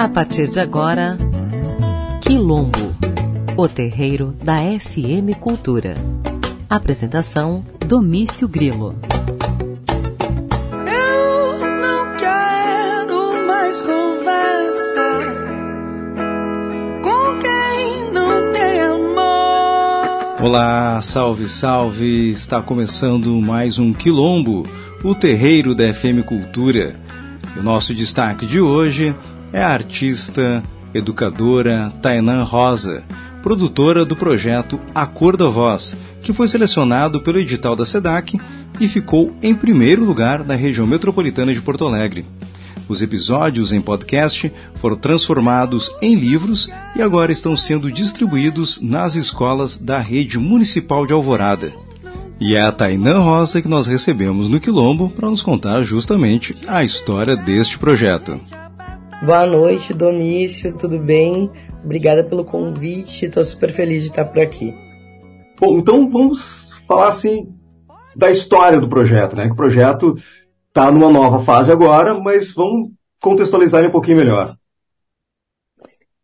A partir de agora, Quilombo, o terreiro da FM Cultura. Apresentação Domício Grilo. Eu não quero mais conversa com quem não tem amor. Olá, salve, salve! Está começando mais um Quilombo, o terreiro da FM Cultura. O nosso destaque de hoje é a artista, educadora Tainan Rosa, produtora do projeto A Cor da Voz, que foi selecionado pelo edital da SEDAC e ficou em primeiro lugar na região metropolitana de Porto Alegre. Os episódios em podcast foram transformados em livros e agora estão sendo distribuídos nas escolas da rede municipal de Alvorada. E é a Tainã Rosa que nós recebemos no Quilombo para nos contar justamente a história deste projeto. Boa noite, Domício, tudo bem? Obrigada pelo convite, estou super feliz de estar por aqui. Bom, então vamos falar assim da história do projeto, né? Que o projeto está numa nova fase agora, mas vamos contextualizar ele um pouquinho melhor.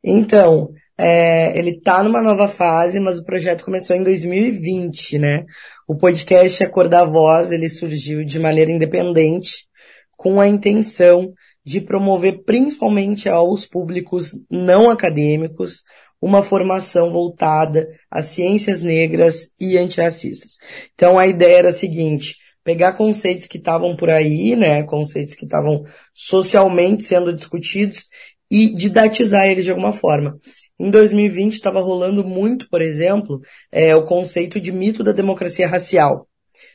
Então, é, ele está numa nova fase, mas o projeto começou em 2020, né? O podcast A Cor da Voz, ele surgiu de maneira independente, com a intenção de promover principalmente aos públicos não acadêmicos uma formação voltada às ciências negras e antirracistas. Então a ideia era a seguinte, pegar conceitos que estavam por aí, né, conceitos que estavam socialmente sendo discutidos e didatizar eles de alguma forma. Em 2020 estava rolando muito, por exemplo, é, o conceito de mito da democracia racial.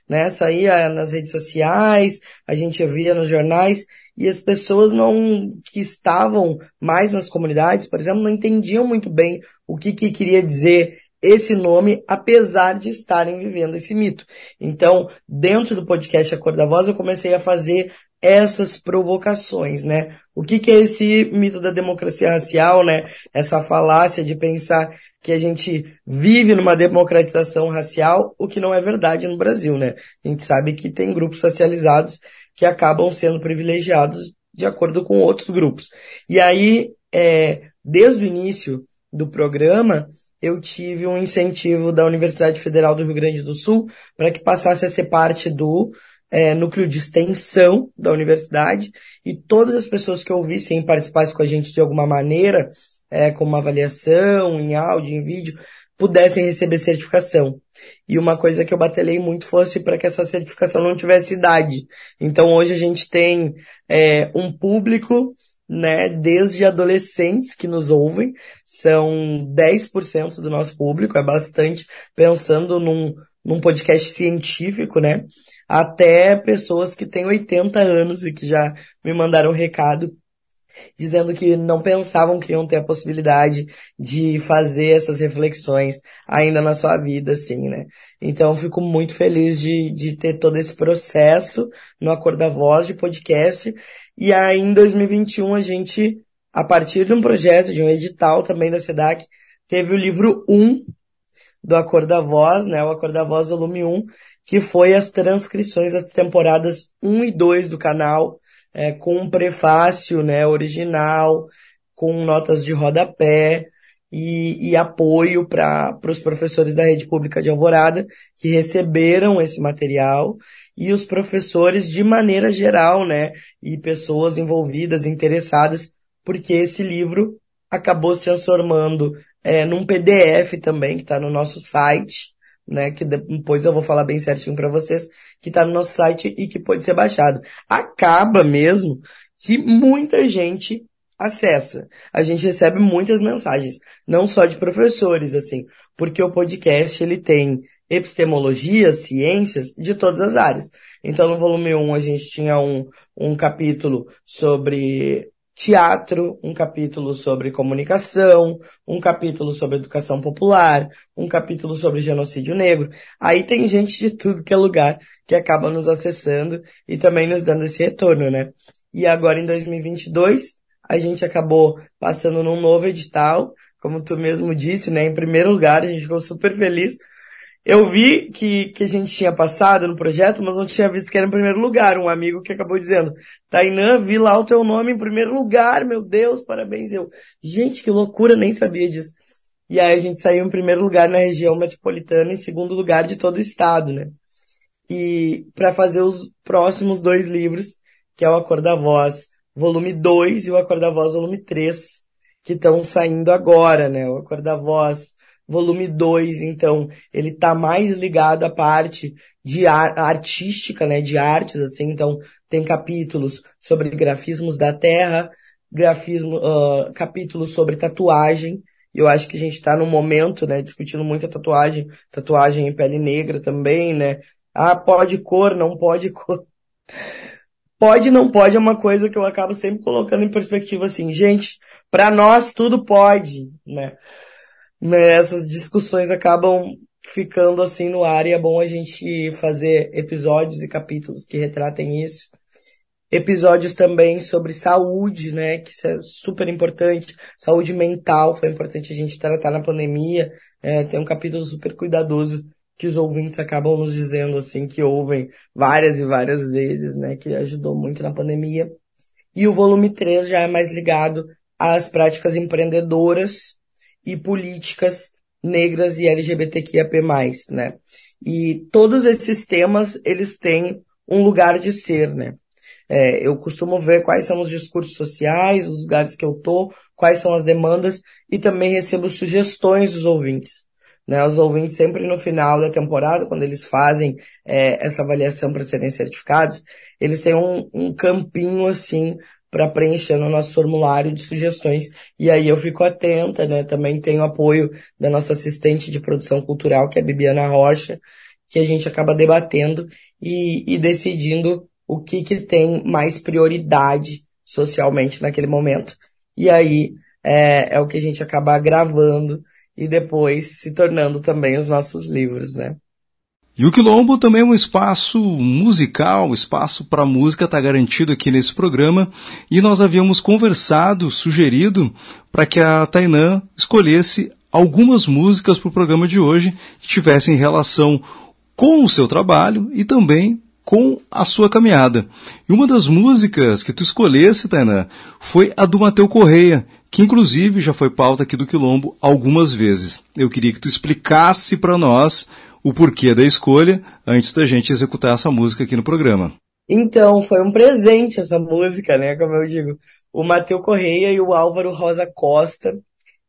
Né? Saía nas redes sociais, a gente via nos jornais, e as pessoas não que estavam mais nas comunidades, por exemplo, não entendiam muito bem o que, que queria dizer esse nome, apesar de estarem vivendo esse mito. Então, dentro do podcast A Cor da Voz, eu comecei a fazer essas provocações, né? O que, que é esse mito da democracia racial, né? Essa falácia de pensar que a gente vive numa democratização racial, o que não é verdade no Brasil, né? A gente sabe que tem grupos racializados que acabam sendo privilegiados de acordo com outros grupos. E aí, é, desde o início do programa, eu tive um incentivo da Universidade Federal do Rio Grande do Sul para que passasse a ser parte do é, núcleo de extensão da universidade e todas as pessoas que ouvissem e participassem com a gente de alguma maneira, é, com uma avaliação, em áudio, em vídeo, pudessem receber certificação. E uma coisa que eu batelei muito fosse para que essa certificação não tivesse idade. Então hoje a gente tem é, um público, né, desde adolescentes que nos ouvem, são 10% do nosso público, é bastante, pensando num, num podcast científico, né, até pessoas que têm 80 anos e que já me mandaram recado dizendo que não pensavam que iam ter a possibilidade de fazer essas reflexões ainda na sua vida, assim, né? Então, fico muito feliz de, de ter todo esse processo no Acordo da Voz de podcast. E aí, em 2021, a gente, a partir de um projeto, de um edital também da SEDAC, teve o livro 1 do Acordo da Voz, né? O Acordo da Voz, volume 1, que foi as transcrições das temporadas 1 e 2 do canal, é, com um prefácio né, original, com notas de rodapé e, e apoio para os professores da rede pública de Alvorada que receberam esse material e os professores de maneira geral, né, e pessoas envolvidas, interessadas, porque esse livro acabou se transformando é, num PDF também que está no nosso site, né, que depois eu vou falar bem certinho para vocês, que está no nosso site e que pode ser baixado. Acaba mesmo que muita gente acessa. A gente recebe muitas mensagens, não só de professores, assim, porque o podcast ele tem epistemologia, ciências de todas as áreas. Então no volume 1 a gente tinha um, um capítulo sobre teatro, um capítulo sobre comunicação, um capítulo sobre educação popular, um capítulo sobre genocídio negro. Aí tem gente de tudo que é lugar que acaba nos acessando e também nos dando esse retorno, né? E agora em 2022, a gente acabou passando num novo edital, como tu mesmo disse, né? Em primeiro lugar, a gente ficou super feliz. Eu vi que, que a gente tinha passado no projeto, mas não tinha visto que era em primeiro lugar. Um amigo que acabou dizendo, Tainã, vi lá o teu nome em primeiro lugar, meu Deus, parabéns. Eu, gente, que loucura, nem sabia disso. E aí a gente saiu em primeiro lugar na região metropolitana, em segundo lugar de todo o estado, né? E para fazer os próximos dois livros, que é o Acordo da Voz, volume 2 e o Acordo da Voz, volume 3, que estão saindo agora, né? O Acordo da Voz, volume 2, então, ele tá mais ligado à parte de ar, artística, né, de artes, assim, então, tem capítulos sobre grafismos da terra, grafismo, uh, capítulos sobre tatuagem, eu acho que a gente está no momento, né, discutindo muito a tatuagem, tatuagem em pele negra também, né, ah, pode cor, não pode cor. Pode, não pode é uma coisa que eu acabo sempre colocando em perspectiva assim, gente, para nós tudo pode, né? Essas discussões acabam ficando assim no ar e é bom a gente fazer episódios e capítulos que retratem isso. Episódios também sobre saúde, né, que isso é super importante. Saúde mental, foi importante a gente tratar na pandemia. É, tem um capítulo super cuidadoso que os ouvintes acabam nos dizendo assim, que ouvem várias e várias vezes, né, que ajudou muito na pandemia. E o volume 3 já é mais ligado às práticas empreendedoras e políticas negras e LGBTQIAP+, né? E todos esses temas, eles têm um lugar de ser, né? É, eu costumo ver quais são os discursos sociais, os lugares que eu tô, quais são as demandas e também recebo sugestões dos ouvintes. Né, os ouvintes sempre no final da temporada, quando eles fazem é, essa avaliação para serem certificados, eles têm um, um campinho assim para preencher no nosso formulário de sugestões. E aí eu fico atenta, né? Também tenho apoio da nossa assistente de produção cultural, que é a Bibiana Rocha, que a gente acaba debatendo e, e decidindo o que, que tem mais prioridade socialmente naquele momento. E aí é, é o que a gente acaba gravando e depois se tornando também os nossos livros, né? E o Quilombo também é um espaço musical, um espaço para música está garantido aqui nesse programa. E nós havíamos conversado, sugerido, para que a Tainã escolhesse algumas músicas para o programa de hoje que tivessem relação com o seu trabalho e também com a sua caminhada. E uma das músicas que tu escolhesse, Tainã, foi a do Mateu Correia, que inclusive já foi pauta aqui do Quilombo algumas vezes. Eu queria que tu explicasse para nós o porquê da escolha antes da gente executar essa música aqui no programa. Então, foi um presente essa música, né? Como eu digo. O Matheus Correia e o Álvaro Rosa Costa,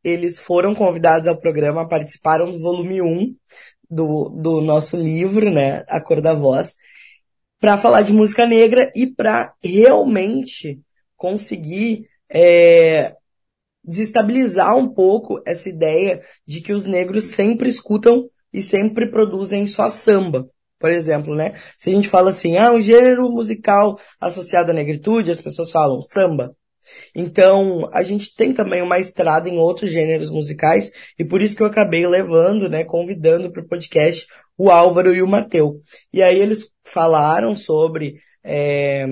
eles foram convidados ao programa, participaram do volume 1 do, do nosso livro, né? A Cor da Voz, para falar de música negra e para realmente conseguir é, desestabilizar um pouco essa ideia de que os negros sempre escutam e sempre produzem só samba. Por exemplo, né? Se a gente fala assim, ah, um gênero musical associado à negritude, as pessoas falam samba. Então, a gente tem também uma estrada em outros gêneros musicais, e por isso que eu acabei levando, né, convidando para o podcast o Álvaro e o Mateu. E aí eles falaram sobre, é,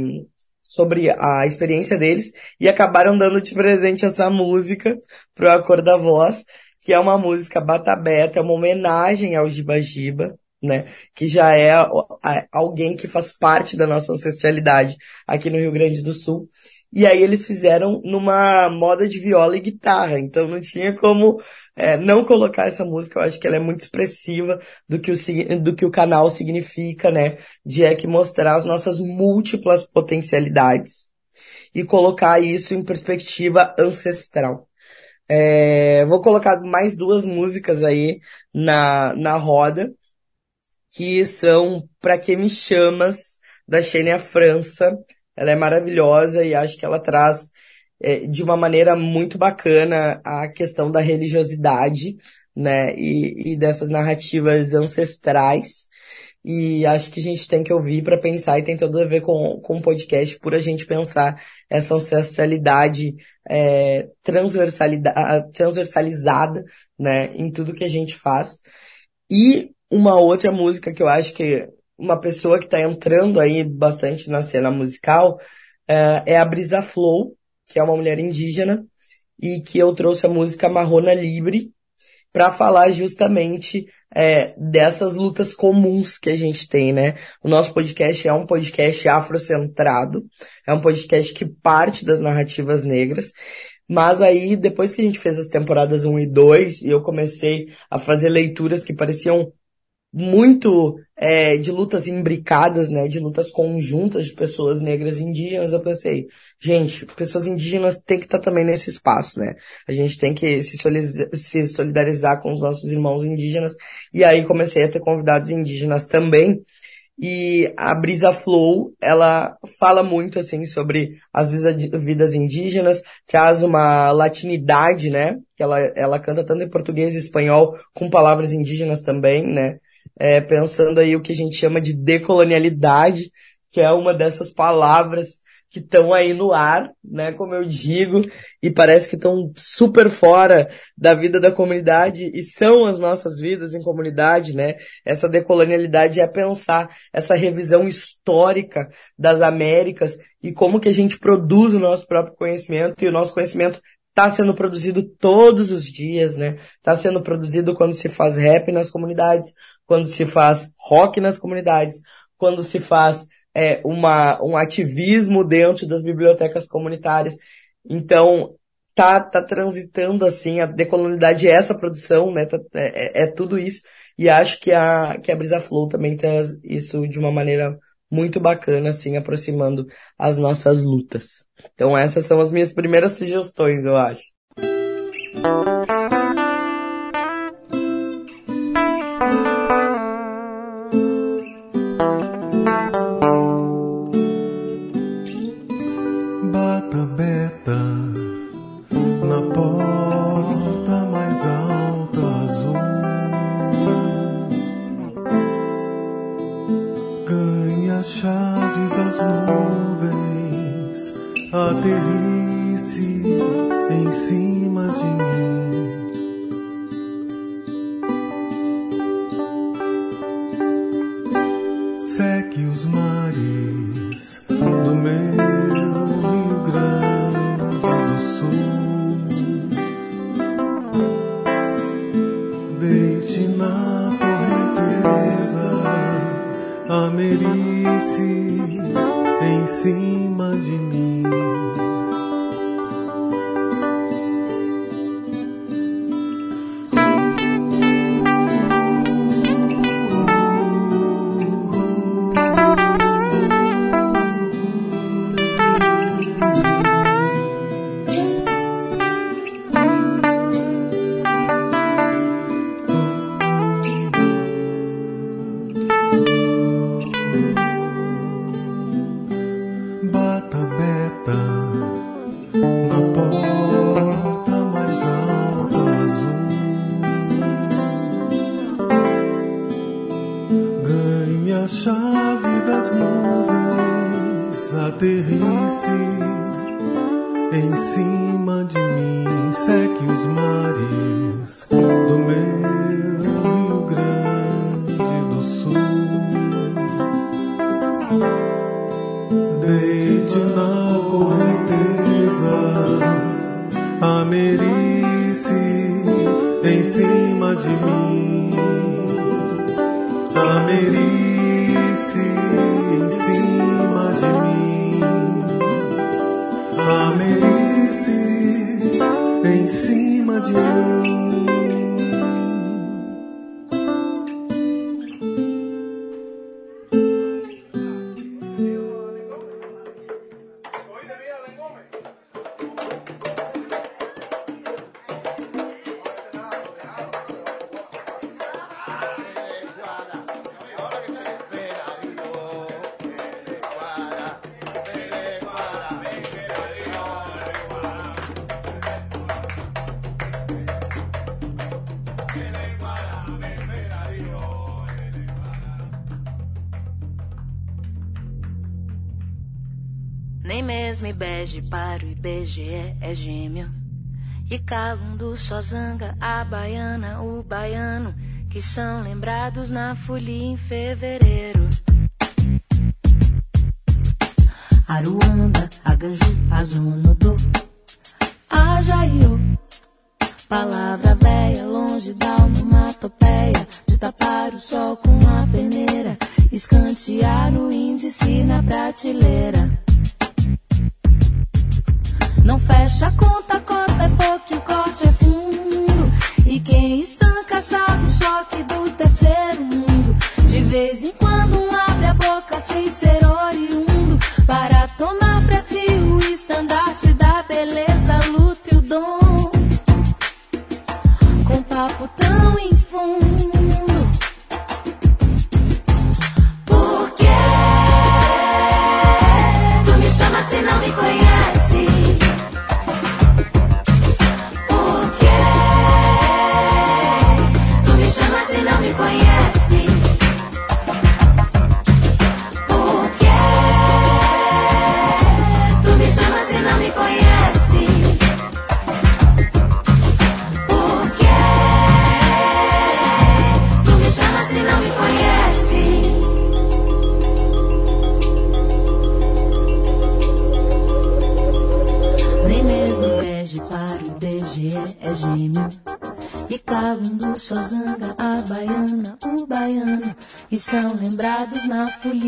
sobre a experiência deles e acabaram dando de presente essa música pro Acor da Voz, que é uma música Bata Beta, é uma homenagem ao Giba Giba, né? Que já é alguém que faz parte da nossa ancestralidade aqui no Rio Grande do Sul. E aí eles fizeram numa moda de viola e guitarra, então não tinha como é, não colocar essa música. Eu acho que ela é muito expressiva do que o, do que o canal significa, né? De é que mostrar as nossas múltiplas potencialidades e colocar isso em perspectiva ancestral. É, vou colocar mais duas músicas aí na, na roda, que são Pra Que Me Chamas, da Xênia França. Ela é maravilhosa e acho que ela traz é, de uma maneira muito bacana a questão da religiosidade, né, e, e dessas narrativas ancestrais. E acho que a gente tem que ouvir para pensar e tem tudo a ver com, com o podcast por a gente pensar essa ancestralidade é, transversalizada, né, em tudo que a gente faz. E uma outra música que eu acho que uma pessoa que está entrando aí bastante na cena musical é, é a Brisa Flow, que é uma mulher indígena, e que eu trouxe a música Marrona Libre para falar justamente é, dessas lutas comuns que a gente tem, né? O nosso podcast é um podcast afrocentrado, é um podcast que parte das narrativas negras, mas aí, depois que a gente fez as temporadas 1 e 2, e eu comecei a fazer leituras que pareciam muito é, de lutas imbricadas, né, de lutas conjuntas de pessoas negras e indígenas, eu pensei, gente, pessoas indígenas têm que estar também nesse espaço, né? A gente tem que se solidarizar, se solidarizar com os nossos irmãos indígenas, e aí comecei a ter convidados indígenas também, e a Brisa Flow, ela fala muito assim sobre as vidas indígenas, traz uma latinidade, né? Que ela, ela canta tanto em português e espanhol com palavras indígenas também, né? É, pensando aí o que a gente chama de decolonialidade, que é uma dessas palavras que estão aí no ar, né, como eu digo, e parece que estão super fora da vida da comunidade e são as nossas vidas em comunidade, né? Essa decolonialidade é pensar essa revisão histórica das Américas e como que a gente produz o nosso próprio conhecimento e o nosso conhecimento está sendo produzido todos os dias, né? Está sendo produzido quando se faz rap nas comunidades, quando se faz rock nas comunidades, quando se faz é, uma, um ativismo dentro das bibliotecas comunitárias. Então, tá, tá transitando assim, a decolonialidade é essa produção, né? Tá, é, é, é, tudo isso. E acho que a, que a Brisa Flow também traz isso de uma maneira muito bacana, assim, aproximando as nossas lutas. Então essas são as minhas primeiras sugestões, eu acho. Te IBGE é gêmeo. E Calundu só zanga a baiana, o baiano, que são lembrados na folia em fevereiro. Aruanda, Aganju, Azunodo, Ajaiô. são lembrados na folia.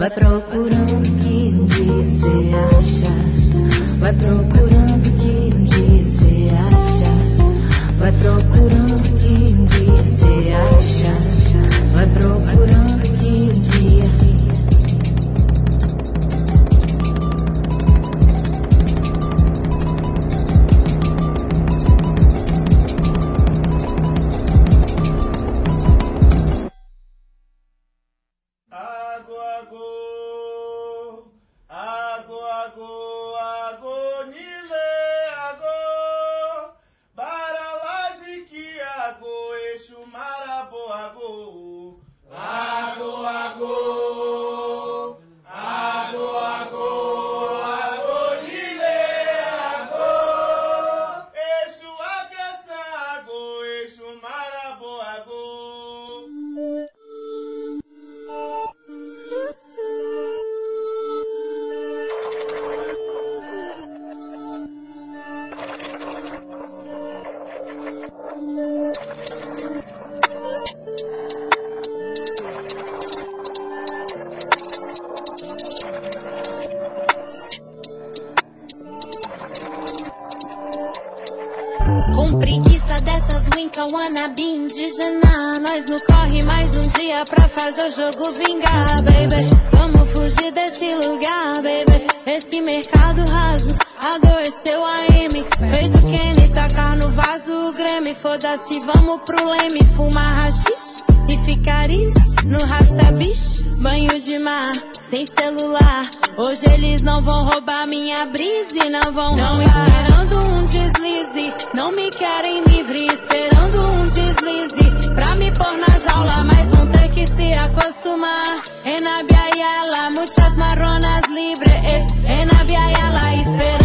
Vai procurar. Vamos pro leme fumar rachis e ficariz no rastabish. Banho de mar, sem celular. Hoje eles não vão roubar minha brisa e não vão Não roubar. esperando um deslize, não me querem livre. Esperando um deslize pra me pôr na jaula. Mas vão ter que se acostumar. En Abiala, muitas marronas libres. En Abiala, esperando.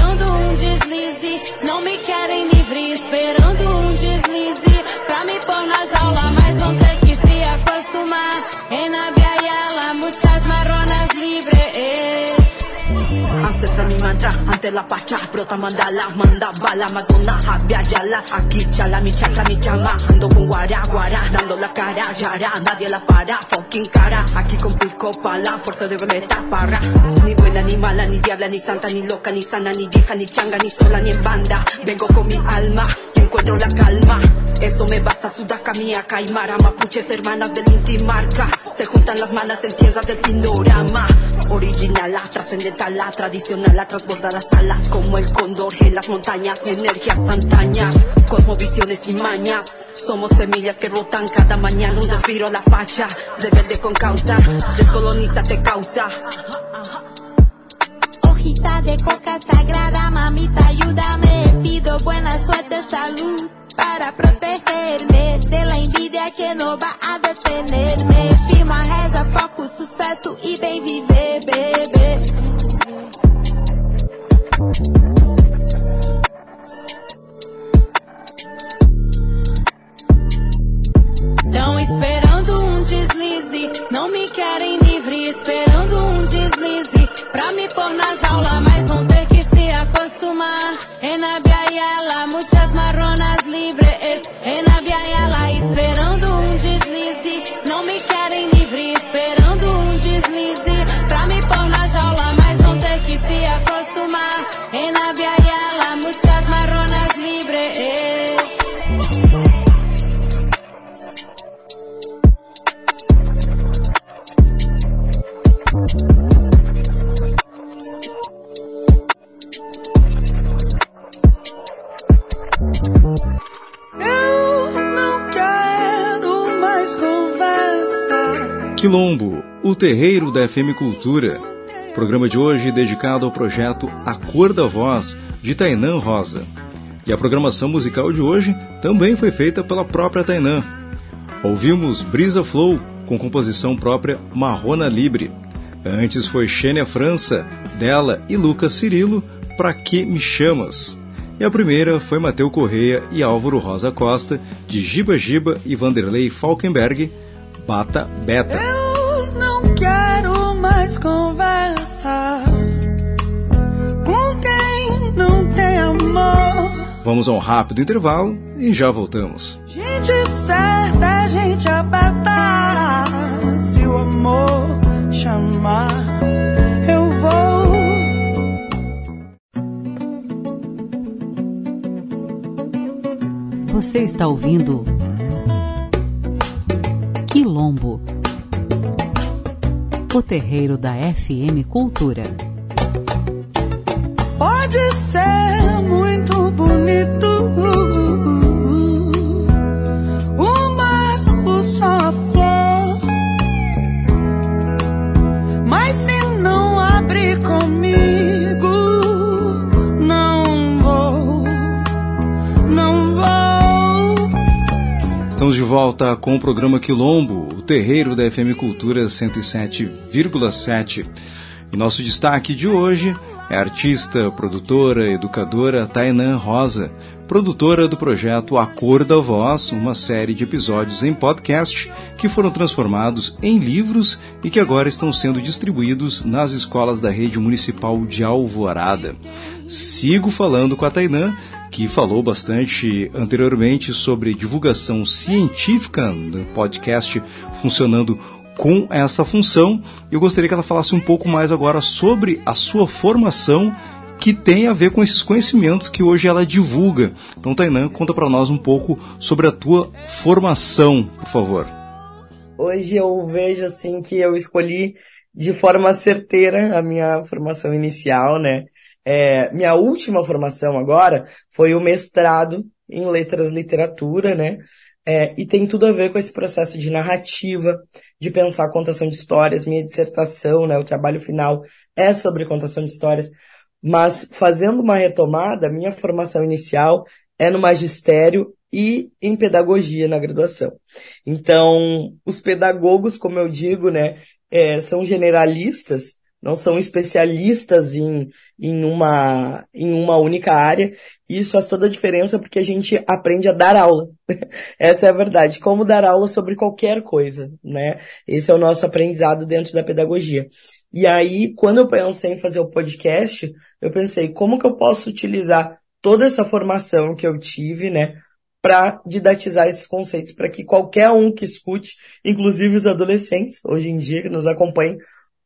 La pacha, brota mandala, manda bala, Amazona, habia yala, aquí chala, mi chakra, mi chama, ando con guara, guara, dando la cara, yara, nadie la para, fucking cara, aquí con pico pala, fuerza de violeta para, ni buena, ni mala, ni diabla, ni santa, ni loca, ni sana, ni vieja, ni changa, ni sola, ni en banda, vengo con mi alma, encuentro la calma, eso me basta, sudaca mía, caimara, mapuches, hermanas del Inti marca. Se juntan las manos en tierras del panorama. Original, la trascendental, la tradicional, la transborda las alas como el cóndor en las montañas. Energías antañas, cosmovisiones y mañas. Somos semillas que rotan cada mañana. Un respiro a la pacha, rebelde con causa. Descoloniza te causa. Hojita de coca sagrada, mamita, ayúdame. Pido buena suerte, salud para protegerme de la envidia que no va a detenerme. Firma, reza, foco, sucesso e bem viver, bebê. FM Cultura. Programa de hoje dedicado ao projeto A Cor da Voz, de Tainã Rosa. E a programação musical de hoje também foi feita pela própria Tainã. Ouvimos Brisa Flow, com composição própria Marrona Libre. Antes foi Xênia França, dela e Lucas Cirilo, Pra Que Me Chamas? E a primeira foi Mateu Correia e Álvaro Rosa Costa, de Giba Giba e Vanderlei Falkenberg, Bata Beta. Eu não quero mais conversa com quem não tem amor. Vamos a um rápido intervalo e já voltamos. Gente certa, gente aberta. Se o amor chamar, eu vou. Você está ouvindo Quilombo, o terreiro da FM Cultura. Pode ser muito bonito. Volta com o programa Quilombo, o terreiro da FM Cultura 107,7. E nosso destaque de hoje é a artista, produtora, educadora Tainã Rosa, produtora do projeto A Cor da Voz, uma série de episódios em podcast que foram transformados em livros e que agora estão sendo distribuídos nas escolas da rede municipal de Alvorada. Sigo falando com a Tainã, que falou bastante anteriormente sobre divulgação científica no podcast funcionando com essa função. Eu gostaria que ela falasse um pouco mais agora sobre a sua formação que tem a ver com esses conhecimentos que hoje ela divulga. Então, Tainã, conta para nós um pouco sobre a tua formação, por favor. Hoje eu vejo assim que eu escolhi de forma certeira a minha formação inicial, né? É, minha última formação agora foi o mestrado em letras literatura, né? É, e tem tudo a ver com esse processo de narrativa, de pensar a contação de histórias. Minha dissertação, né, o trabalho final é sobre contação de histórias. Mas fazendo uma retomada, minha formação inicial é no magistério e em pedagogia na graduação. Então, os pedagogos, como eu digo, né, é, são generalistas, não são especialistas em, em, uma, em uma única área. Isso faz toda a diferença porque a gente aprende a dar aula. Essa é a verdade. Como dar aula sobre qualquer coisa, né? Esse é o nosso aprendizado dentro da pedagogia. E aí, quando eu pensei em fazer o podcast, eu pensei, como que eu posso utilizar toda essa formação que eu tive, né, para didatizar esses conceitos, para que qualquer um que escute, inclusive os adolescentes, hoje em dia, que nos acompanhem,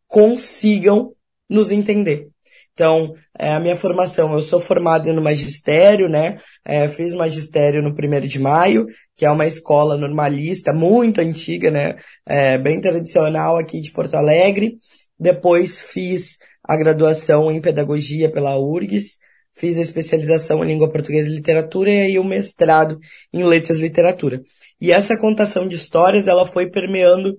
consigam nos entender. Então, é, a minha formação, eu sou formado no magistério, né? É, fiz magistério no primeiro de maio, que é uma escola normalista, muito antiga, né? É, bem tradicional aqui de Porto Alegre. Depois fiz a graduação em pedagogia pela URGS, fiz a especialização em língua portuguesa e literatura e aí o mestrado em letras e literatura. E essa contação de histórias, ela foi permeando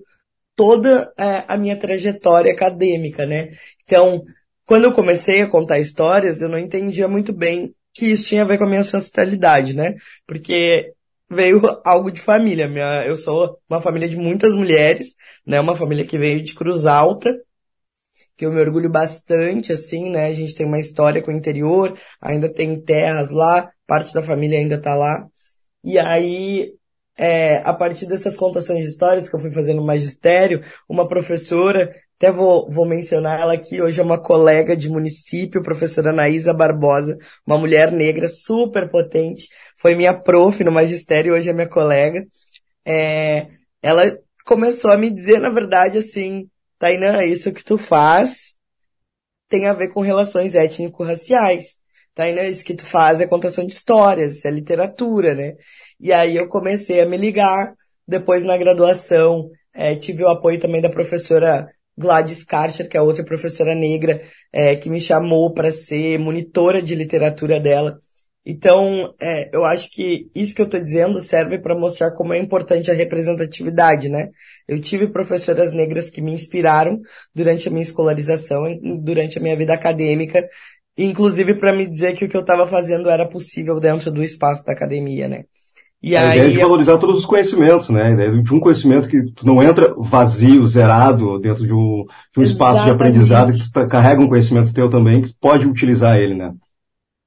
toda é, a minha trajetória acadêmica, né? Então, quando eu comecei a contar histórias, eu não entendia muito bem que isso tinha a ver com a minha ancestralidade, né? Porque veio algo de família. Minha, eu sou uma família de muitas mulheres, né? Uma família que veio de Cruz Alta, que eu me orgulho bastante, assim, né? A gente tem uma história com o interior, ainda tem terras lá, parte da família ainda tá lá. E aí, é, a partir dessas contações de histórias que eu fui fazendo no magistério, uma professora até vou, vou mencionar ela aqui, hoje é uma colega de município, professora Anaísa Barbosa, uma mulher negra super potente, foi minha prof no magistério, hoje é minha colega. É, ela começou a me dizer, na verdade, assim, Tainã, isso que tu faz tem a ver com relações étnico-raciais. Tainã, isso que tu faz é contação de histórias, isso é literatura, né? E aí eu comecei a me ligar, depois na graduação, é, tive o apoio também da professora Gladys Karcher, que é outra professora negra, é, que me chamou para ser monitora de literatura dela. Então, é, eu acho que isso que eu estou dizendo serve para mostrar como é importante a representatividade, né? Eu tive professoras negras que me inspiraram durante a minha escolarização, durante a minha vida acadêmica, inclusive para me dizer que o que eu estava fazendo era possível dentro do espaço da academia, né? E a aí, ideia de valorizar todos os conhecimentos, né? A ideia de um conhecimento que tu não entra vazio, zerado, dentro de um, de um espaço de aprendizado, que tu tá, carrega um conhecimento teu também, que tu pode utilizar ele, né?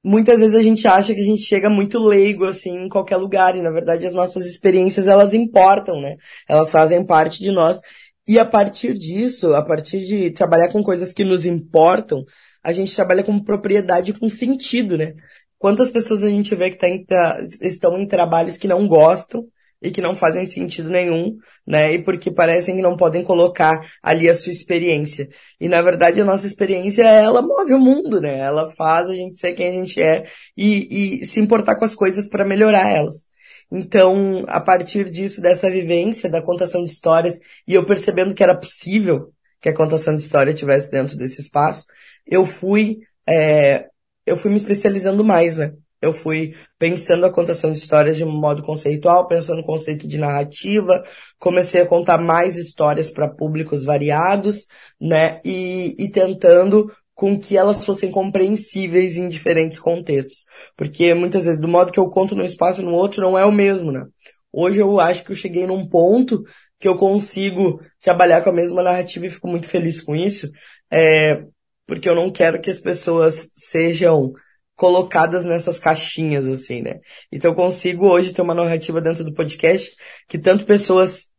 Muitas vezes a gente acha que a gente chega muito leigo, assim, em qualquer lugar, e na verdade as nossas experiências, elas importam, né? Elas fazem parte de nós. E a partir disso, a partir de trabalhar com coisas que nos importam, a gente trabalha com propriedade com sentido, né? Quantas pessoas a gente vê que tá em, tá, estão em trabalhos que não gostam e que não fazem sentido nenhum, né? E porque parecem que não podem colocar ali a sua experiência. E na verdade a nossa experiência, ela move o mundo, né? Ela faz a gente ser quem a gente é e, e se importar com as coisas para melhorar elas. Então, a partir disso, dessa vivência, da contação de histórias, e eu percebendo que era possível que a contação de história tivesse dentro desse espaço, eu fui é, eu fui me especializando mais, né? Eu fui pensando a contação de histórias de um modo conceitual, pensando conceito de narrativa, comecei a contar mais histórias para públicos variados, né? E, e tentando com que elas fossem compreensíveis em diferentes contextos. Porque muitas vezes, do modo que eu conto num espaço no outro, não é o mesmo, né? Hoje eu acho que eu cheguei num ponto que eu consigo trabalhar com a mesma narrativa e fico muito feliz com isso. É, porque eu não quero que as pessoas sejam colocadas nessas caixinhas, assim, né? Então eu consigo hoje ter uma narrativa dentro do podcast que tanto pessoas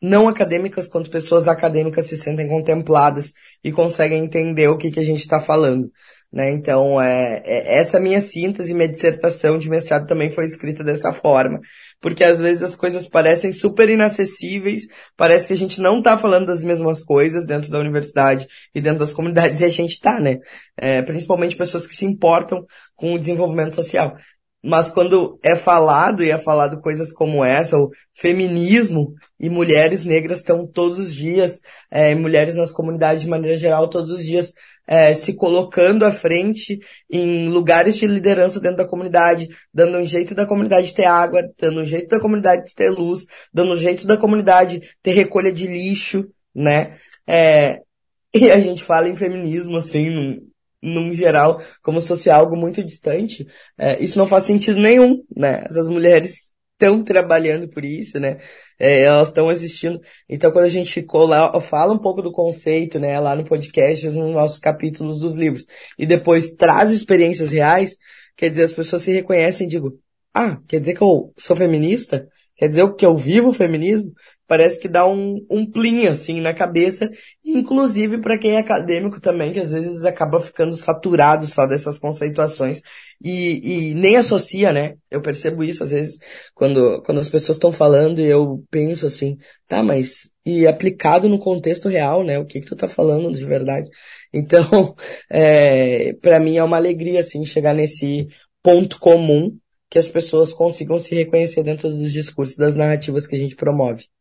não acadêmicas quanto pessoas acadêmicas se sentem contempladas e conseguem entender o que, que a gente está falando. Né? Então, é, é, essa minha síntese, minha dissertação de mestrado também foi escrita dessa forma. Porque às vezes as coisas parecem super inacessíveis, parece que a gente não está falando das mesmas coisas dentro da universidade e dentro das comunidades, e a gente está, né? É, principalmente pessoas que se importam com o desenvolvimento social. Mas quando é falado, e é falado coisas como essa, o feminismo e mulheres negras estão todos os dias, é, mulheres nas comunidades de maneira geral, todos os dias é, se colocando à frente em lugares de liderança dentro da comunidade, dando um jeito da comunidade ter água, dando um jeito da comunidade ter luz, dando um jeito da comunidade ter recolha de lixo, né? É, e a gente fala em feminismo, assim, num, num geral, como se fosse algo muito distante. É, isso não faz sentido nenhum, né? Essas mulheres estão trabalhando por isso, né? É, elas estão existindo. Então, quando a gente lá, fala um pouco do conceito, né, lá no podcast, nos nossos capítulos dos livros, e depois traz experiências reais, quer dizer, as pessoas se reconhecem e digo, ah, quer dizer que eu sou feminista? Quer dizer que eu vivo o feminismo? Parece que dá um, um plim, assim, na cabeça, inclusive para quem é acadêmico também, que às vezes acaba ficando saturado só dessas conceituações e, e nem associa, né? Eu percebo isso às vezes quando, quando as pessoas estão falando e eu penso assim, tá, mas e aplicado no contexto real, né? O que que tu tá falando de verdade? Então, é, para mim é uma alegria, assim, chegar nesse ponto comum que as pessoas consigam se reconhecer dentro dos discursos, das narrativas que a gente promove.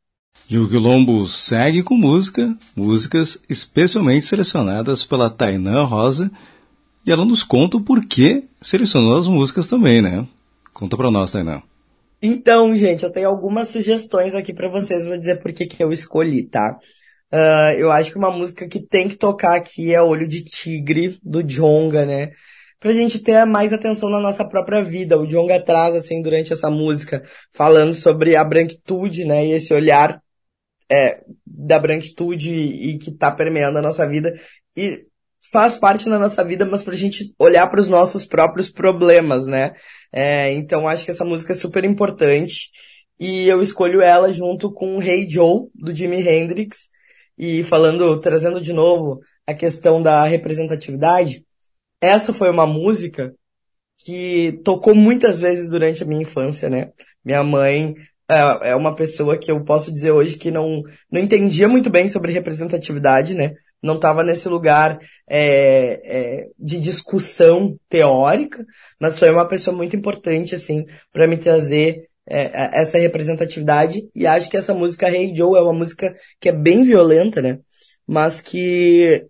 E o Quilombo segue com música, músicas especialmente selecionadas pela Tainã Rosa, e ela nos conta o porquê selecionou as músicas também, né? Conta pra nós, Tainã. Então, gente, eu tenho algumas sugestões aqui para vocês, vou dizer por que eu escolhi, tá? Uh, eu acho que uma música que tem que tocar aqui é Olho de Tigre, do Jonga, né? Pra gente ter mais atenção na nossa própria vida. O Jonga traz, assim, durante essa música, falando sobre a branquitude, né? E esse olhar é, da branquitude e, que tá permeando a nossa vida. E faz parte da nossa vida, mas pra gente olhar para os nossos próprios problemas, né? É, então acho que essa música é super importante. E eu escolho ela junto com Hey Joe, do Jimi Hendrix, e falando, trazendo de novo a questão da representatividade, essa foi uma música que tocou muitas vezes durante a minha infância, né? Minha mãe é, é uma pessoa que eu posso dizer hoje que não, não entendia muito bem sobre representatividade, né? Não estava nesse lugar é, é, de discussão teórica, mas foi uma pessoa muito importante, assim, para me trazer é, é, essa representatividade. E acho que essa música Hey Joe é uma música que é bem violenta, né? Mas que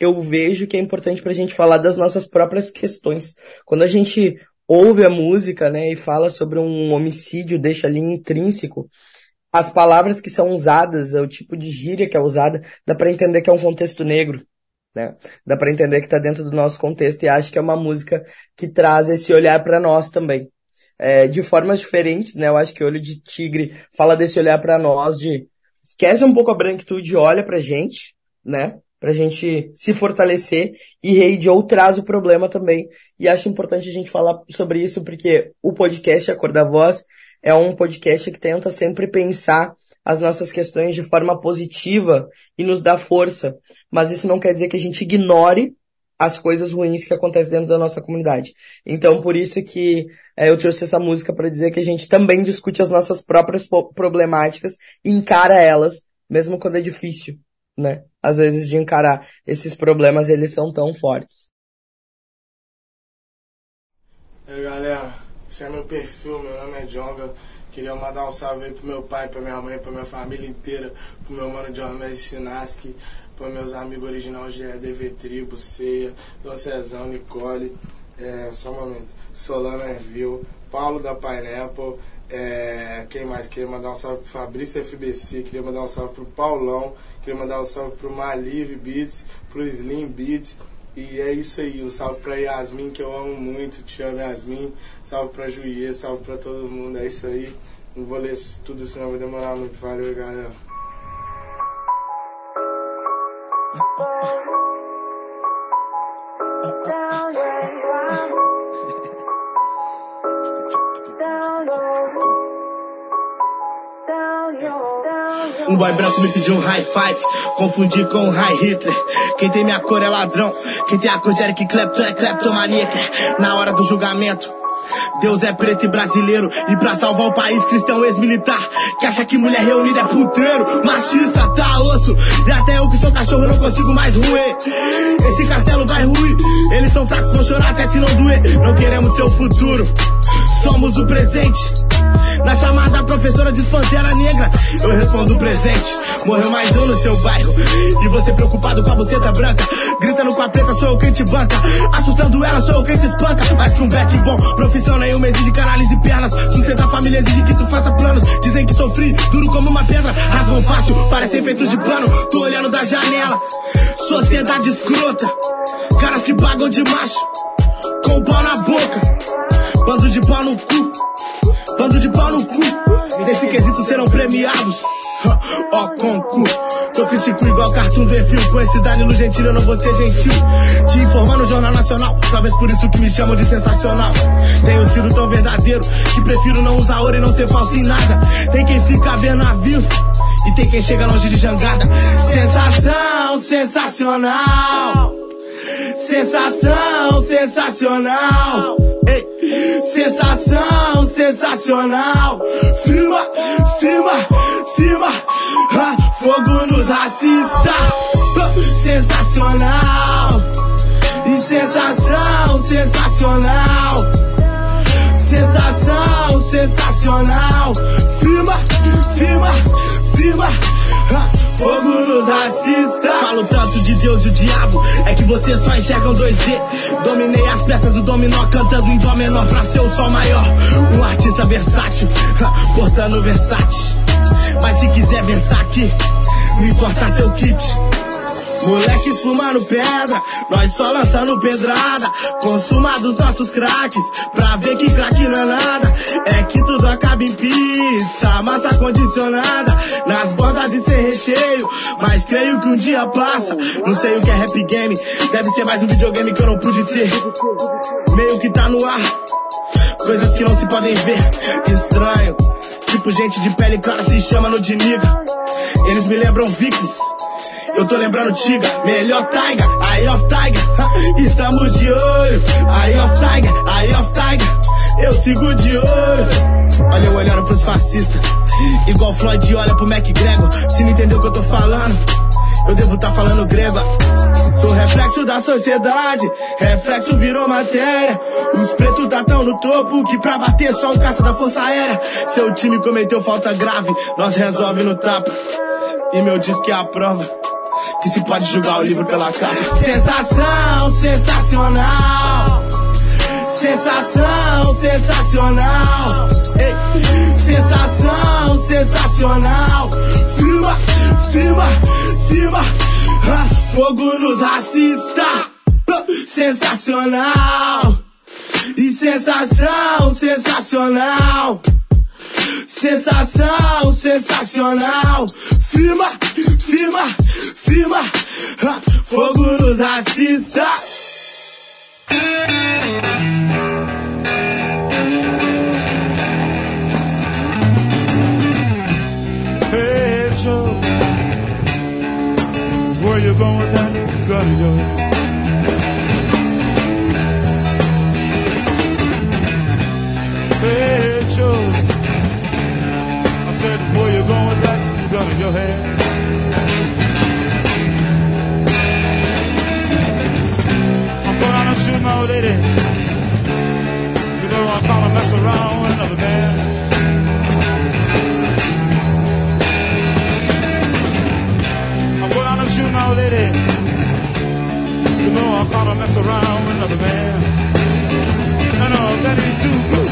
eu vejo que é importante pra gente falar das nossas próprias questões. Quando a gente ouve a música, né, e fala sobre um homicídio, deixa ali intrínseco, as palavras que são usadas, o tipo de gíria que é usada, dá para entender que é um contexto negro, né? Dá para entender que tá dentro do nosso contexto e acho que é uma música que traz esse olhar para nós também é, de formas diferentes, né? Eu acho que Olho de Tigre fala desse olhar para nós de esquece um pouco a branquitude e olha pra gente, né? Pra gente se fortalecer e Rei Joe traz o problema também. E acho importante a gente falar sobre isso porque o podcast A Cor da Voz é um podcast que tenta sempre pensar as nossas questões de forma positiva e nos dá força. Mas isso não quer dizer que a gente ignore as coisas ruins que acontecem dentro da nossa comunidade. Então, por isso que é, eu trouxe essa música para dizer que a gente também discute as nossas próprias problemáticas e encara elas, mesmo quando é difícil, né? Às vezes de encarar esses problemas, eles são tão fortes. E galera, esse é meu perfil, meu nome é Jonga. Queria mandar um salve aí pro meu pai, pra minha mãe, pra minha família inteira, pro meu mano Messi Sinaski, para meus amigos originais de DV Tribo, Ceia, Dom Cezão, Nicole, é, só um momento, Solana Ervil, Paulo da Pineapple, é, quem mais? Queria mandar um salve pro Fabrício FBC, queria mandar um salve pro Paulão, queria mandar um salve pro Malive Beats, pro Slim Beats. E é isso aí, um salve pra Yasmin, que eu amo muito, te amo Yasmin, salve pra Juiê, salve pra todo mundo, é isso aí. Não vou ler tudo, senão vai demorar muito. Valeu, galera. Boy branco me pediu um high five, confundi com um high Hitler. Quem tem minha cor é ladrão, quem tem a cor de Eric Clapton é kleptomaníaca. Na hora do julgamento, Deus é preto e brasileiro. E pra salvar o país, cristão ex-militar. Que acha que mulher reunida é puteiro. Machista, tá osso. E até eu que sou cachorro não consigo mais ruir. Esse castelo vai ruir. Eles são fracos, vão chorar até se não doer. Não queremos seu futuro. Somos o presente. Na chamada, professora diz Pantera Negra. Eu respondo presente. Morreu mais um no seu bairro. E você preocupado com a buceta branca. Gritando com a preta, sou eu quem te banca. Assustando ela, sou eu quem te espanca. Que um back bom, profissão nenhuma exige canales e pernas. Sustenta a família exige que tu faça planos. Dizem que sofri, duro como uma pedra. Rasgam fácil, parecem feitos de pano. Tô olhando da janela. Sociedade escrota. Caras que pagam de macho. Com o pau na boca. Bando de pau no cu. Bando de pau no cu. Nesse quesito serão premiados. Ó, concurso. Tô critico igual cartoon do Enfio. Com esse Danilo Gentili eu não vou ser gentil. Te informar no Jornal Nacional. Talvez por isso que me chamam de sensacional. Tenho sido tão verdadeiro que prefiro não usar ouro e não ser falso em nada. Tem quem fica vendo navios. E tem quem chega longe de jangada. Sensação, sensacional. Sensação, sensacional. Sensação, sensacional. Firma, firma, firma. Ah, fogo nos racistas. Sensacional. E sensação, sensacional. Sensação, sensacional. Firma, firma, firma. Fogo nos racistas. Falo tanto de Deus e o diabo. É que você só enxerga um 2D. Dominei as peças do dominó, cantando em dó menor pra ser o sol maior. Um artista versátil, portando versátil. Mas se quiser versar aqui, não importa seu kit. Moleques fumando pedra, nós só lançando pedrada. Consuma dos nossos craques, pra ver que craque não é nada. É que tudo acaba em pizza, massa condicionada. Nas bordas de ser recheio, mas creio que um dia passa. Não sei o que é rap game, deve ser mais um videogame que eu não pude ter. Meio que tá no ar, coisas que não se podem ver. Estranho, tipo gente de pele clara se chama no de nigga. Eles me lembram Vikings. Eu tô lembrando Tiga, melhor Tiger, Eye of Tiger. Estamos de olho, Eye of Tiger, Eye of Tiger. Eu sigo de olho. Olha eu olhando pros fascistas. Igual Floyd olha pro McGregor. Se não entendeu o que eu tô falando, eu devo tá falando grego. Sou reflexo da sociedade, reflexo virou matéria. Os pretos tá tão no topo que pra bater só um caça da força aérea. Seu time cometeu falta grave, nós resolve no tapa. E meu disco é a prova que se pode julgar o livro pela capa. Sensação, sensacional. Sensação, sensacional. Ei, sensação, sensacional. Firma, firma, firma. Ah, fogo nos racistas. Sensacional. E sensação, sensacional. Sensação, sensacional. Firma, firma, firma. Ah, Fogo nos racistas. Gun? Hey Joe, I said, where you going with that gun in your hand? I'm going out and shoot my old lady. You know I'm gonna mess around with another man. I'm going out and shoot my old lady. You know I her mess around with another man. And uh, that too good.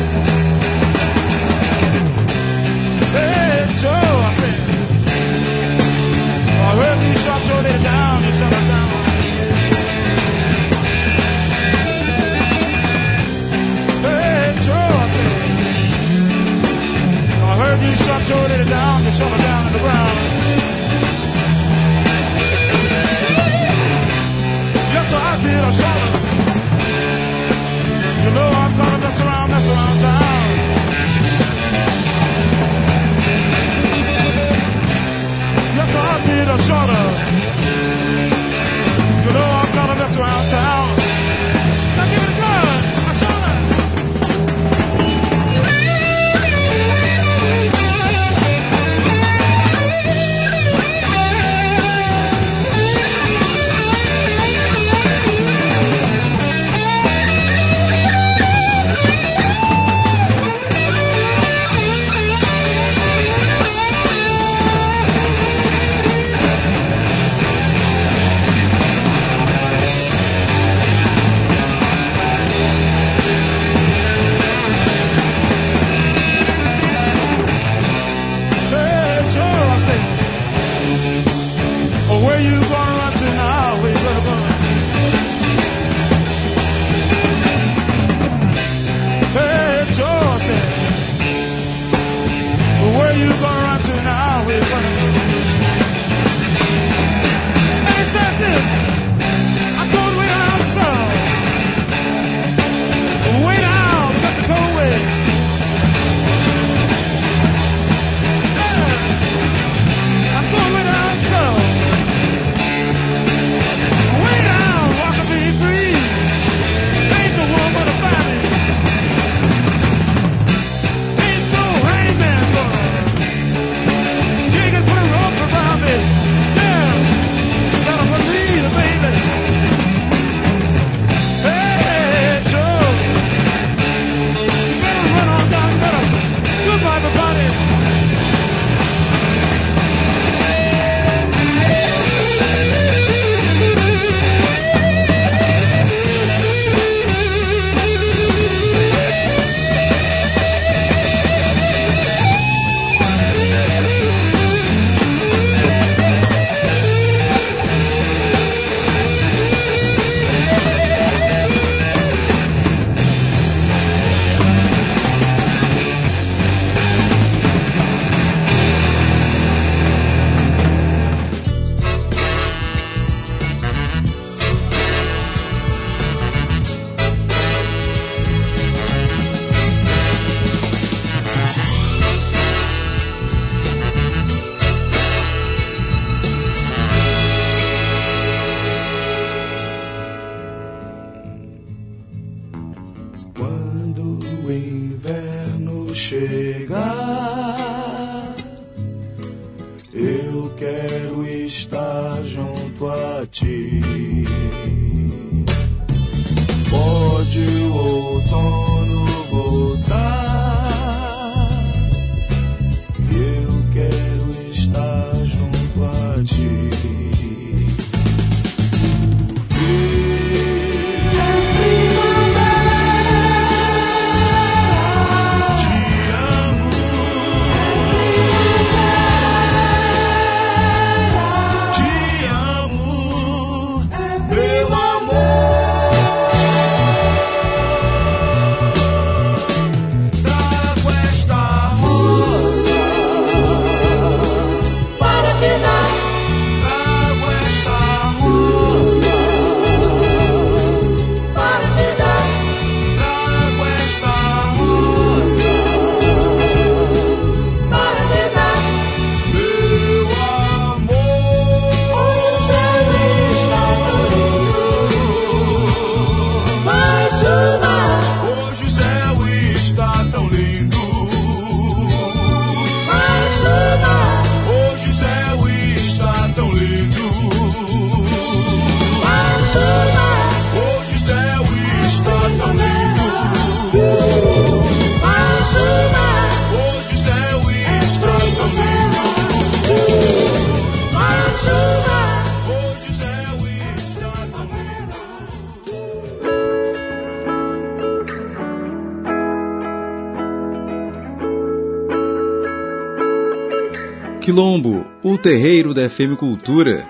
Hey, Joe, I said. I heard you shot your lady down, you shot her down. Hey, Joe, I said. I heard you shot your lady down, you shot her down in the ground. little shot. Terreiro da FM Cultura.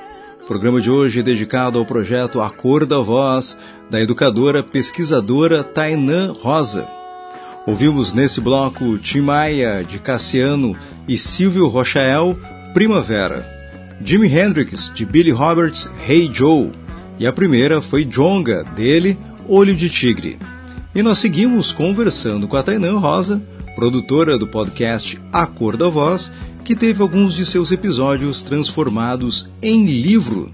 Programa de hoje é dedicado ao projeto A Cor da Voz, da educadora pesquisadora Tainã Rosa. Ouvimos nesse bloco Tim Maia, de Cassiano e Silvio Rochael, Primavera. Jimi Hendrix, de Billy Roberts, Hey Joe. E a primeira foi Jonga, dele, Olho de Tigre. E nós seguimos conversando com a Tainã Rosa, produtora do podcast A Cor da Voz, que teve alguns de seus episódios transformados em livro.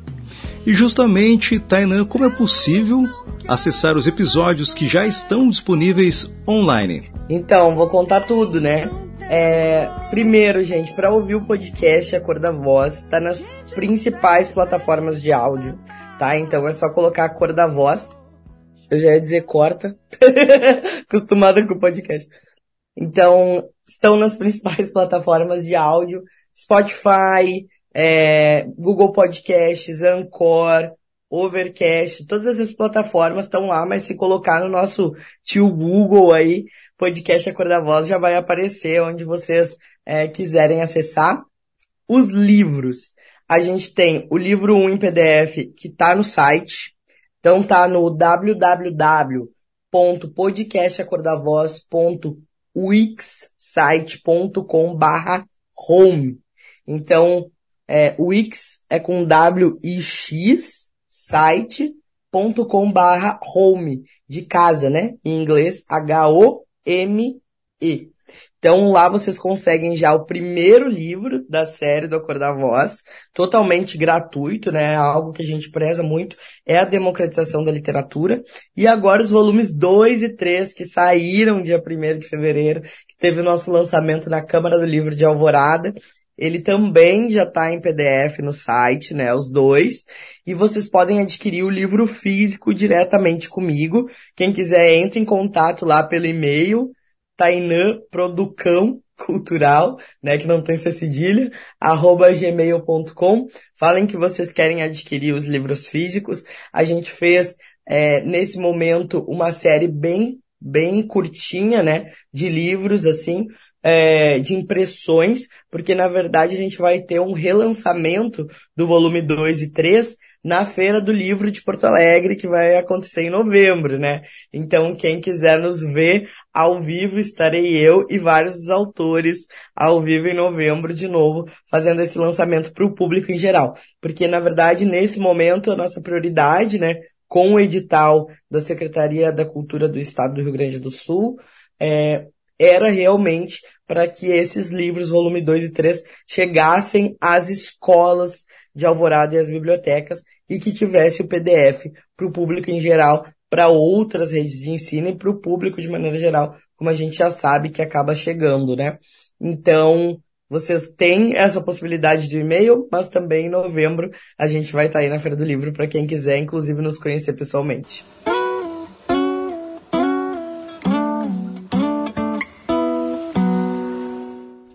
E justamente, Tainã, como é possível acessar os episódios que já estão disponíveis online? Então, vou contar tudo, né? É, primeiro, gente, para ouvir o podcast A Cor da Voz, tá nas principais plataformas de áudio, tá? Então é só colocar A Cor da Voz. Eu já ia dizer corta. Acostumada com o podcast. Então, estão nas principais plataformas de áudio, Spotify, é, Google Podcasts, Anchor, Overcast, todas essas plataformas estão lá, mas se colocar no nosso tio Google aí, podcast A Cor da Voz, já vai aparecer onde vocês é, quiserem acessar. Os livros. A gente tem o livro 1 em PDF que está no site. Então tá no www.podcastacordavoz.wixsite.com barra home. Então, é, Wix é com W-I-X, site.com barra home, de casa, né? Em inglês, H-O-M-E. Então lá vocês conseguem já o primeiro livro da série do Acor da Voz, totalmente gratuito, né? Algo que a gente preza muito é a democratização da literatura. E agora os volumes 2 e 3 que saíram dia 1 de fevereiro, que teve o nosso lançamento na Câmara do Livro de Alvorada. Ele também já está em PDF no site, né? Os dois. E vocês podem adquirir o livro físico diretamente comigo. Quem quiser, entre em contato lá pelo e-mail Tainã Producão Cultural, né, que não tem essa cedilha, arroba gmail.com. Falem que vocês querem adquirir os livros físicos. A gente fez, é, nesse momento, uma série bem, bem curtinha, né, de livros, assim, é, de impressões, porque na verdade a gente vai ter um relançamento do volume 2 e 3 na Feira do Livro de Porto Alegre, que vai acontecer em novembro, né? Então, quem quiser nos ver ao vivo, estarei eu e vários autores ao vivo em novembro de novo, fazendo esse lançamento para o público em geral. Porque, na verdade, nesse momento, a nossa prioridade, né, com o edital da Secretaria da Cultura do Estado do Rio Grande do Sul, é, era realmente para que esses livros, volume 2 e 3, chegassem às escolas de Alvorada e às bibliotecas e que tivesse o PDF para o público em geral para outras redes de ensino e para o público de maneira geral, como a gente já sabe que acaba chegando, né? Então, vocês têm essa possibilidade de e-mail, mas também em novembro a gente vai estar tá aí na Feira do Livro para quem quiser, inclusive, nos conhecer pessoalmente.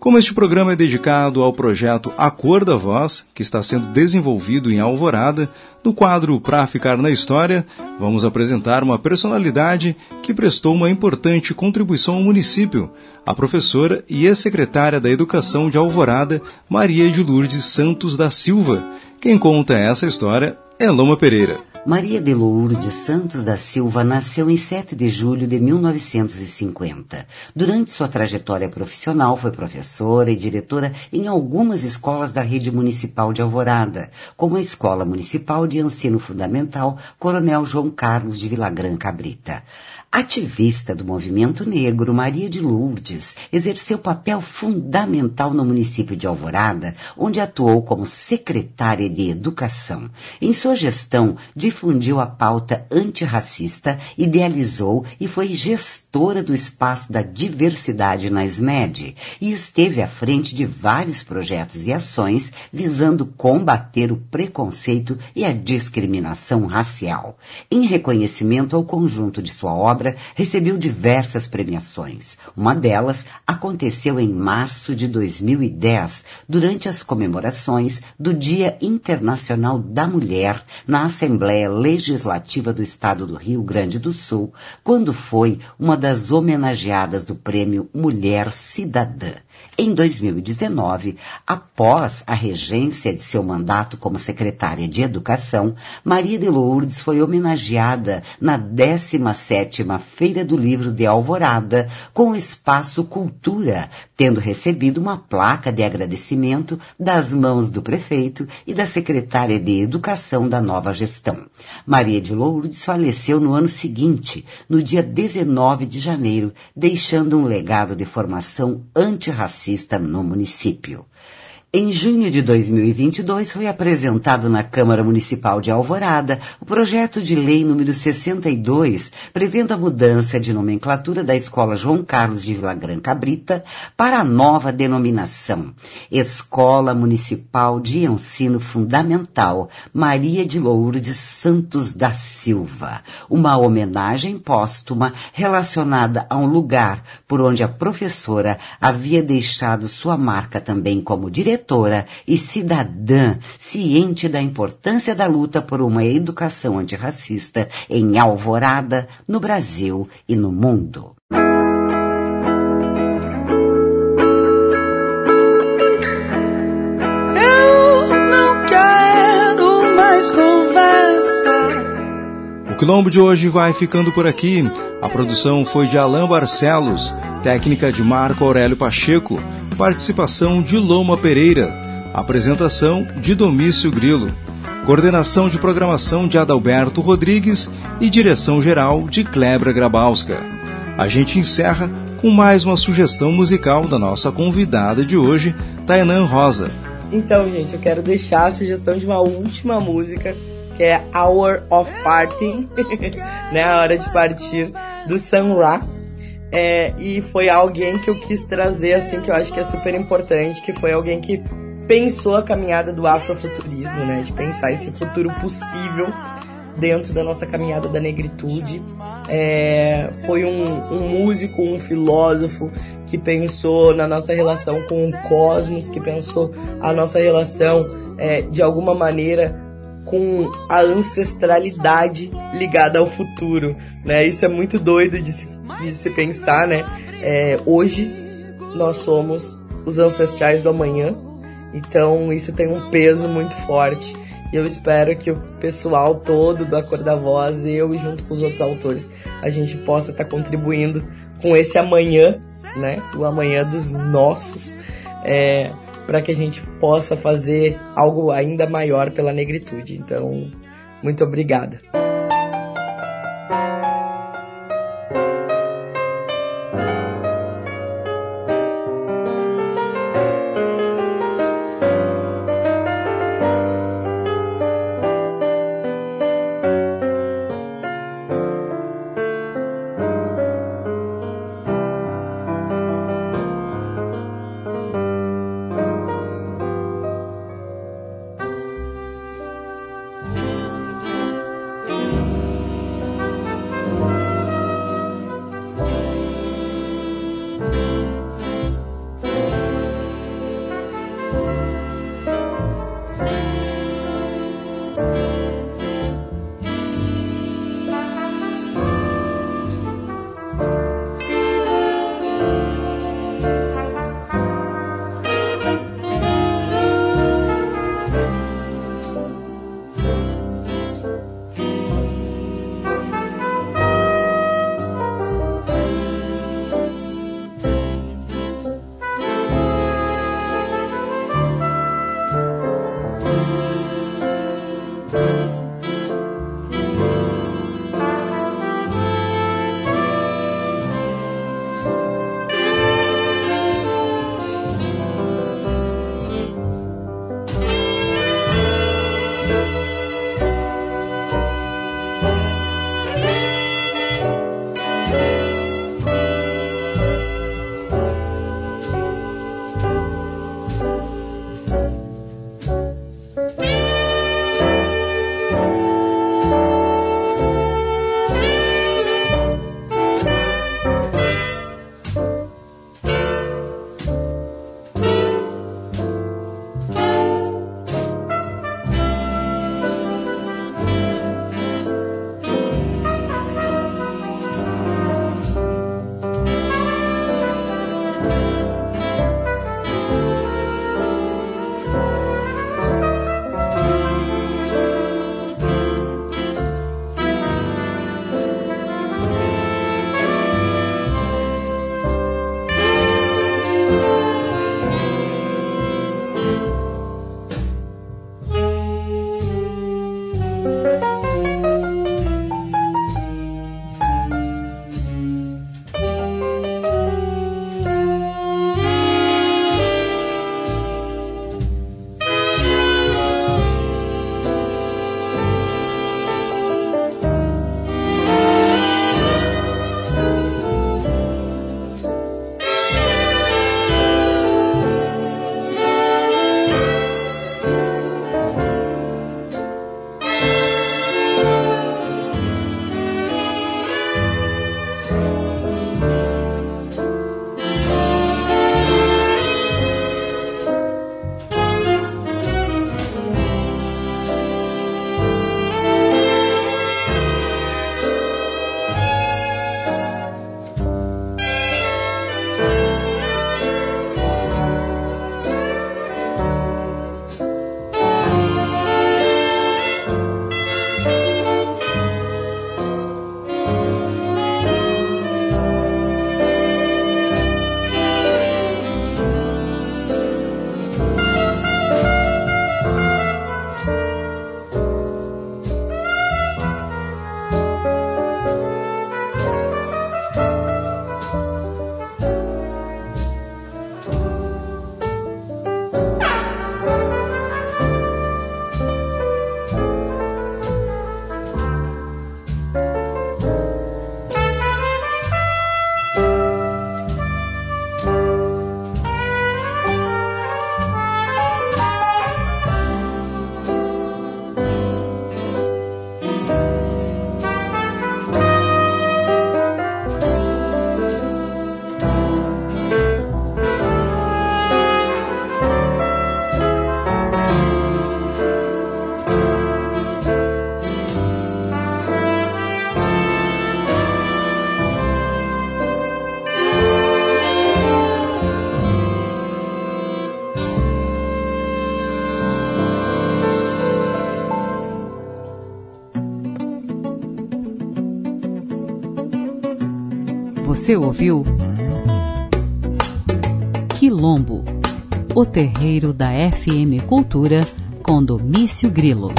Como este programa é dedicado ao projeto A Cor da Voz, que está sendo desenvolvido em Alvorada, no quadro Pra Ficar na História, vamos apresentar uma personalidade que prestou uma importante contribuição ao município, a professora e ex-secretária da Educação de Alvorada, Maria de Lourdes Santos da Silva. Quem conta essa história é Loma Pereira. Maria de Lourdes Santos da Silva nasceu em 7 de julho de 1950. Durante sua trajetória profissional, foi professora e diretora em algumas escolas da rede municipal de Alvorada, como a Escola Municipal de Ensino Fundamental Coronel João Carlos de Vilagrã Cabrita. Ativista do movimento negro, Maria de Lourdes exerceu papel fundamental no município de Alvorada, onde atuou como secretária de Educação. Em sua gestão, difundiu a pauta antirracista, idealizou e foi gestora do espaço da diversidade na SMED e esteve à frente de vários projetos e ações visando combater o preconceito e a discriminação racial. Em reconhecimento ao conjunto de sua obra, recebeu diversas premiações. Uma delas aconteceu em março de 2010, durante as comemorações do Dia Internacional da Mulher na Assembleia Legislativa do Estado do Rio Grande do Sul, quando foi uma das homenageadas do Prêmio Mulher Cidadã. Em 2019, após a regência de seu mandato como secretária de Educação, Maria de Lourdes foi homenageada na 17ª Feira do Livro de Alvorada com o Espaço Cultura, tendo recebido uma placa de agradecimento das mãos do prefeito e da secretária de Educação da nova gestão. Maria de Lourdes faleceu no ano seguinte, no dia 19 de janeiro, deixando um legado de formação antirracista racista no município. Em junho de 2022 foi apresentado na Câmara Municipal de Alvorada o projeto de lei número 62, prevendo a mudança de nomenclatura da Escola João Carlos de Vilagrã Cabrita para a nova denominação Escola Municipal de Ensino Fundamental Maria de Lourdes Santos da Silva, uma homenagem póstuma relacionada a um lugar por onde a professora havia deixado sua marca também como diretora diretora e cidadã ciente da importância da luta por uma educação antirracista em Alvorada, no Brasil e no mundo. Quilombo de hoje vai ficando por aqui. A produção foi de Alain Barcelos, técnica de Marco Aurélio Pacheco, participação de Loma Pereira, apresentação de Domício Grilo, coordenação de programação de Adalberto Rodrigues e direção geral de Klebra Grabowska. A gente encerra com mais uma sugestão musical da nossa convidada de hoje, Tainan Rosa. Então, gente, eu quero deixar a sugestão de uma última música que é Hour of Parting, né? A hora de partir do Sun Ra é, e foi alguém que eu quis trazer, assim, que eu acho que é super importante, que foi alguém que pensou a caminhada do afrofuturismo, né? De pensar esse futuro possível dentro da nossa caminhada da negritude. É, foi um, um, músico, um filósofo que pensou na nossa relação com o cosmos, que pensou a nossa relação é, de alguma maneira com a ancestralidade ligada ao futuro, né? Isso é muito doido de se, de se pensar, né? É, hoje nós somos os ancestrais do amanhã, então isso tem um peso muito forte. E eu espero que o pessoal todo da Cor da Voz, eu e junto com os outros autores, a gente possa estar tá contribuindo com esse amanhã, né? O amanhã dos nossos. É, para que a gente possa fazer algo ainda maior pela negritude. Então, muito obrigada. Você ouviu Quilombo, o terreiro da FM Cultura com Domício Grilo.